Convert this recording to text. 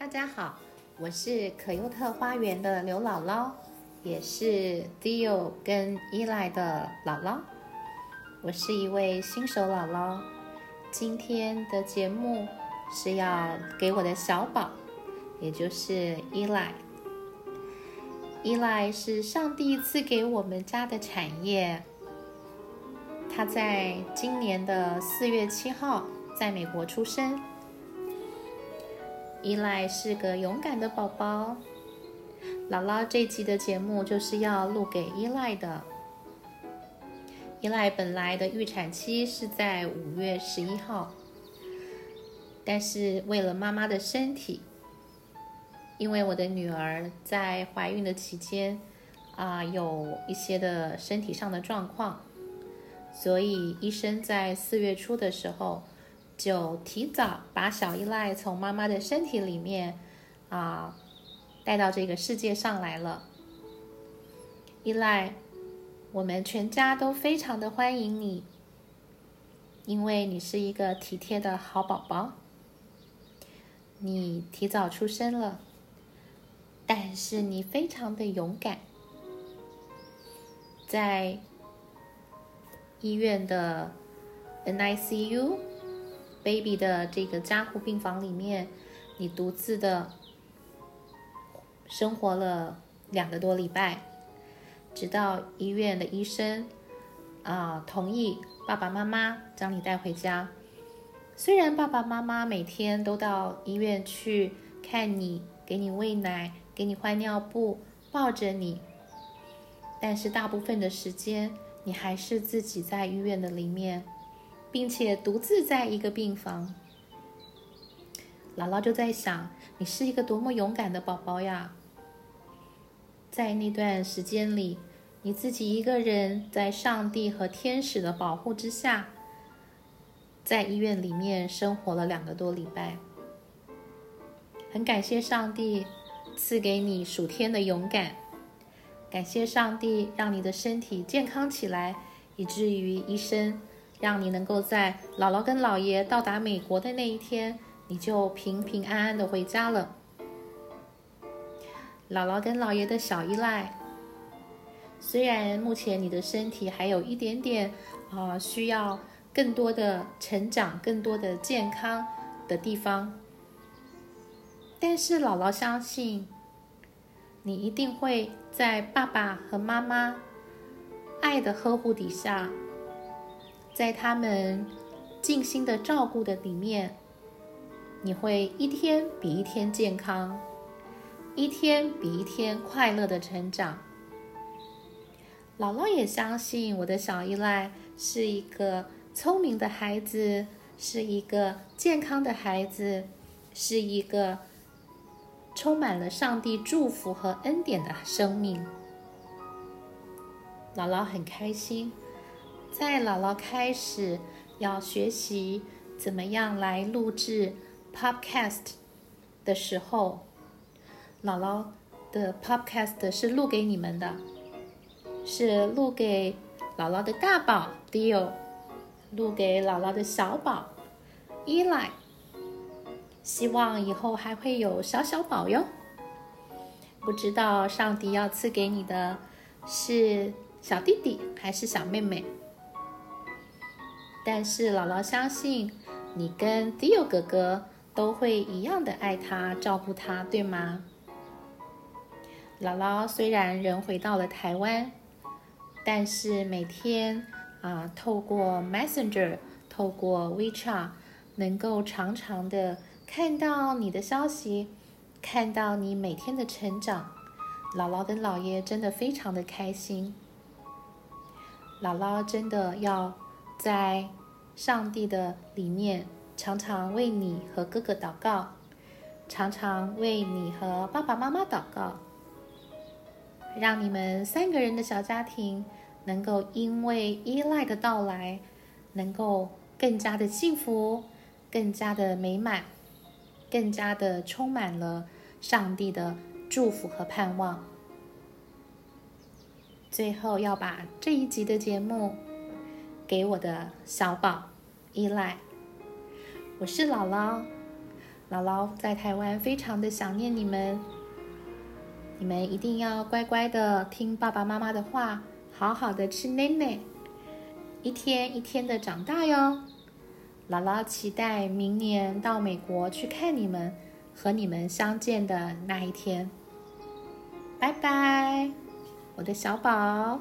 大家好，我是可优特花园的刘姥姥，也是 Dio 跟依赖的姥姥。我是一位新手姥姥，今天的节目是要给我的小宝，也就是依赖。依赖是上帝赐给我们家的产业。他在今年的四月七号在美国出生。依赖是个勇敢的宝宝。姥姥这集的节目就是要录给依赖的。依赖本来的预产期是在五月十一号，但是为了妈妈的身体。因为我的女儿在怀孕的期间，啊，有一些的身体上的状况，所以医生在四月初的时候就提早把小依赖从妈妈的身体里面啊带到这个世界上来了。依赖，我们全家都非常的欢迎你，因为你是一个体贴的好宝宝，你提早出生了。但是你非常的勇敢，在医院的 NICU baby 的这个加护病房里面，你独自的生活了两个多礼拜，直到医院的医生啊同意爸爸妈妈将你带回家。虽然爸爸妈妈每天都到医院去看你，给你喂奶。给你换尿布，抱着你，但是大部分的时间你还是自己在医院的里面，并且独自在一个病房。姥姥就在想，你是一个多么勇敢的宝宝呀！在那段时间里，你自己一个人在上帝和天使的保护之下，在医院里面生活了两个多礼拜。很感谢上帝。赐给你数天的勇敢，感谢上帝让你的身体健康起来，以至于医生让你能够在姥姥跟姥爷到达美国的那一天，你就平平安安的回家了。姥姥跟姥爷的小依赖，虽然目前你的身体还有一点点啊需要更多的成长、更多的健康的地方。但是姥姥相信，你一定会在爸爸和妈妈爱的呵护底下，在他们尽心的照顾的里面，你会一天比一天健康，一天比一天快乐的成长。姥姥也相信我的小依赖是一个聪明的孩子，是一个健康的孩子，是一个。充满了上帝祝福和恩典的生命，姥姥很开心。在姥姥开始要学习怎么样来录制 Podcast 的时候，姥姥的 Podcast 是录给你们的，是录给姥姥的大宝 Dio，录给姥姥的小宝 Eli。希望以后还会有小小宝哟。不知道上帝要赐给你的是小弟弟还是小妹妹？但是姥姥相信你跟迪欧哥哥都会一样的爱他、照顾他，对吗？姥姥虽然人回到了台湾，但是每天啊，透过 Messenger、透过 WeChat，能够常常的。看到你的消息，看到你每天的成长，姥姥跟姥爷真的非常的开心。姥姥真的要在上帝的里面，常常为你和哥哥祷告，常常为你和爸爸妈妈祷告，让你们三个人的小家庭能够因为依赖的到来，能够更加的幸福，更加的美满。更加的充满了上帝的祝福和盼望。最后要把这一集的节目给我的小宝依赖。我是姥姥，姥姥在台湾非常的想念你们，你们一定要乖乖的听爸爸妈妈的话，好好的吃奶奶，一天一天的长大哟。姥姥期待明年到美国去看你们，和你们相见的那一天。拜拜，我的小宝。